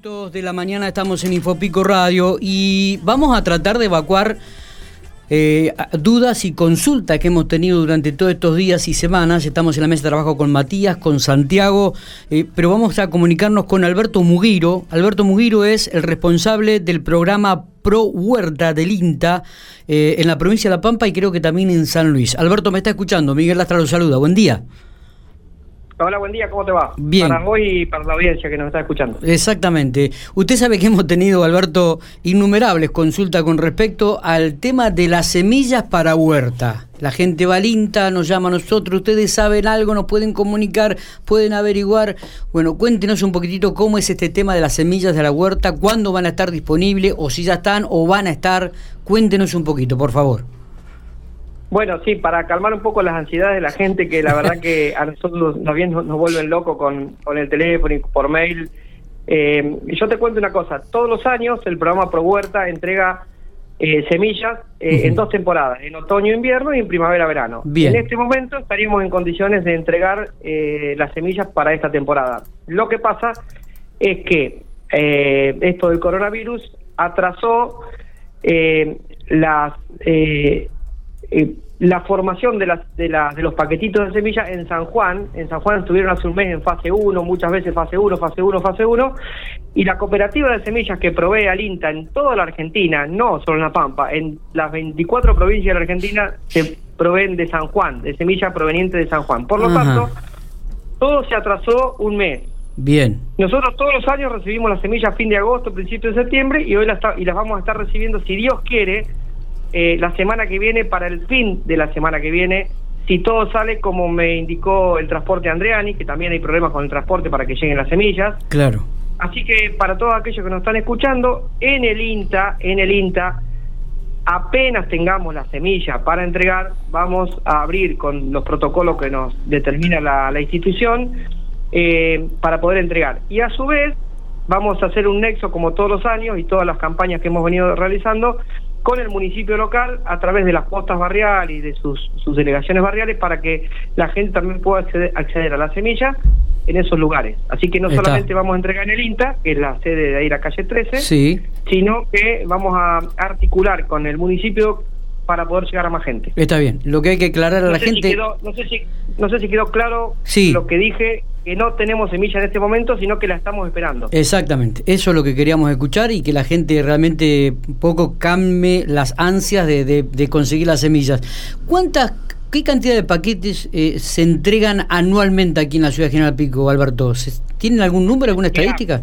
de la mañana estamos en Infopico Radio y vamos a tratar de evacuar eh, dudas y consultas que hemos tenido durante todos estos días y semanas. Estamos en la mesa de trabajo con Matías, con Santiago, eh, pero vamos a comunicarnos con Alberto Mugiro. Alberto Mugiro es el responsable del programa Pro Huerta del INTA eh, en la provincia de La Pampa y creo que también en San Luis. Alberto, me está escuchando. Miguel Lastra lo saluda. Buen día. Hola, buen día, ¿cómo te va? Bien. Para vos y para la audiencia que nos está escuchando. Exactamente. Usted sabe que hemos tenido, Alberto, innumerables consultas con respecto al tema de las semillas para huerta. La gente va al INTA, nos llama a nosotros, ustedes saben algo, nos pueden comunicar, pueden averiguar. Bueno, cuéntenos un poquitito cómo es este tema de las semillas de la huerta, cuándo van a estar disponibles, o si ya están o van a estar. Cuéntenos un poquito, por favor. Bueno, sí, para calmar un poco las ansiedades de la gente, que la verdad que a nosotros nos, bien nos vuelven locos con, con el teléfono y por mail. Eh, yo te cuento una cosa, todos los años el programa Pro Huerta entrega eh, semillas eh, en dos temporadas, en otoño-invierno y en primavera-verano. Bien. En este momento estaríamos en condiciones de entregar eh, las semillas para esta temporada. Lo que pasa es que eh, esto del coronavirus atrasó eh, las... eh, la formación de, las, de, las- de los paquetitos de semillas en San Juan. En San Juan estuvieron hace un mes en fase 1, muchas veces fase 1, fase 1, fase 1. Y la cooperativa de semillas que provee al INTA en toda la Argentina, no solo en La Pampa, en las 24 provincias de la Argentina se proveen de San Juan, de semillas provenientes de San Juan. Por lo Ajá. tanto, todo se atrasó un mes. Bien. Nosotros todos los años recibimos las semillas a fin de agosto, principio de septiembre y hoy las, y las vamos a estar recibiendo, si Dios quiere, eh, la semana que viene, para el fin de la semana que viene, si todo sale como me indicó el transporte Andreani, que también hay problemas con el transporte para que lleguen las semillas. Claro. Así que para todos aquellos que nos están escuchando, en el INTA, en el INTA, apenas tengamos la semilla para entregar, vamos a abrir con los protocolos que nos determina la, la institución eh, para poder entregar. Y a su vez, vamos a hacer un nexo como todos los años y todas las campañas que hemos venido realizando con el municipio local a través de las postas barriales y de sus, sus delegaciones barriales para que la gente también pueda acceder, acceder a la semilla en esos lugares. Así que no Está. solamente vamos a entregar en el INTA, que es la sede de ahí la calle 13, Sí. sino que vamos a articular con el municipio para poder llegar a más gente. Está bien. Lo que hay que aclarar a No la si gente. quedó, no, sé si, no sé si quedó claro Sí. lo que dije, que no tenemos semilla en este momento, sino que la estamos esperando. Exactamente, eso es lo que queríamos escuchar y que la gente realmente un poco calme las ansias de, de- de conseguir las semillas. ¿Cuántas, qué cantidad de paquetes eh, se entregan anualmente aquí en la ciudad de General Pico, Alberto? ¿Se- ¿Tienen algún número, alguna Mira, estadística?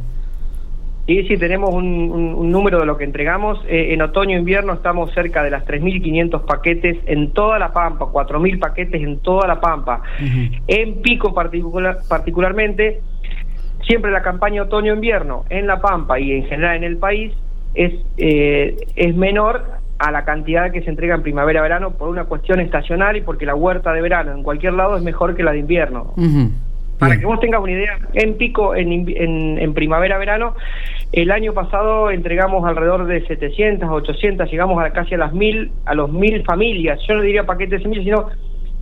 Sí, sí, tenemos un, un- un número de lo que entregamos. Eh, en otoño-invierno estamos cerca de las 3.500 paquetes en toda la Pampa, 4.000 paquetes en toda la Pampa. En Pico particular, particularmente, siempre la campaña otoño-invierno en La Pampa y en general en el país es, eh, es menor a la cantidad que se entrega en primavera-verano por una cuestión estacional y porque la huerta de verano en cualquier lado es mejor que la de invierno. Para Bien. que vos tengas una idea, en pico, en, en, en primavera-verano, el año pasado entregamos alrededor de 700, 800, llegamos a casi a las mil, a los mil familias, yo no diría paquetes de semillas, sino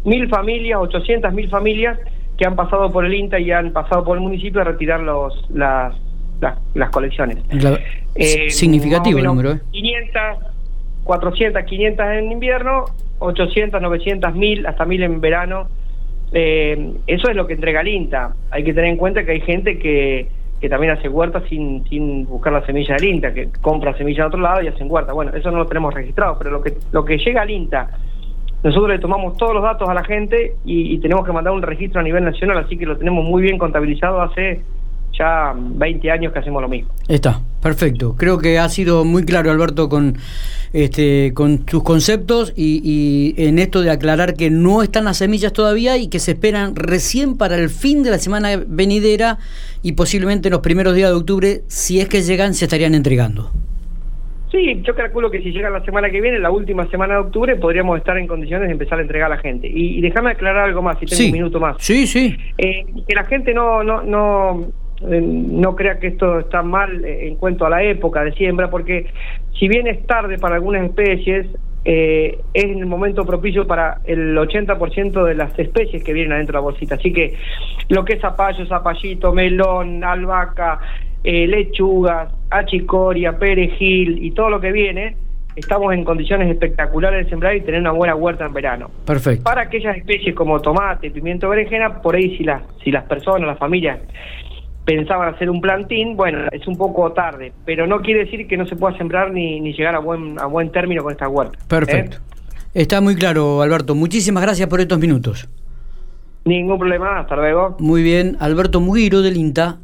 mil familias, 800, mil familias que han pasado por el INTA y han pasado por el municipio a retirar los, las, las, las colecciones. La- Eh, significativo el número, menos ¿eh? 500, 400, 500 en invierno, 800, 900, 1000, hasta 1000 en verano. Eh, eso es lo que entrega el INTA. Hay que tener en cuenta que hay gente que, que también hace huerta sin, sin buscar la semilla del INTA, que compra semilla de otro lado y hacen huerta. Bueno, eso no lo tenemos registrado, pero lo que, lo que llega al INTA, nosotros le tomamos todos los datos a la gente y, y tenemos que mandar un registro a nivel nacional, así que lo tenemos muy bien contabilizado hace ya 20 años que hacemos lo mismo. Está, perfecto. Creo que ha sido muy claro, Alberto, con este, con tus conceptos y, y en esto de aclarar que no están las semillas todavía y que se esperan recién para el fin de la semana venidera y posiblemente en los primeros días de octubre, si es que llegan, se estarían entregando. Sí, yo calculo que si llega la semana que viene, la última semana de octubre, podríamos estar en condiciones de empezar a entregar a la gente. Y, y déjame aclarar algo más, si tengo Sí. un minuto más. Sí, sí. Eh, que la gente no no no no crea que esto está mal eh, en cuanto a la época de siembra, porque si bien es tarde para algunas especies, eh, es el momento propicio para el 80% de las especies que vienen adentro de la bolsita. Así que lo que es zapallo, zapallito, melón, albahaca, eh, lechugas, achicoria, perejil y todo lo que viene, estamos en condiciones espectaculares de sembrar y tener una buena huerta en verano. Perfecto. Para aquellas especies como tomate, pimiento, berenjena, por ahí si las, si las personas, las familias pensaban hacer un plantín, bueno, es un poco tarde, pero no quiere decir que no se pueda sembrar ni, ni llegar a buen, a buen término con esta huerta. ¿eh? Perfecto. Está muy claro, Alberto. Muchísimas gracias por estos minutos. Ningún problema, hasta luego. Muy bien, Alberto Mugiro del INTA.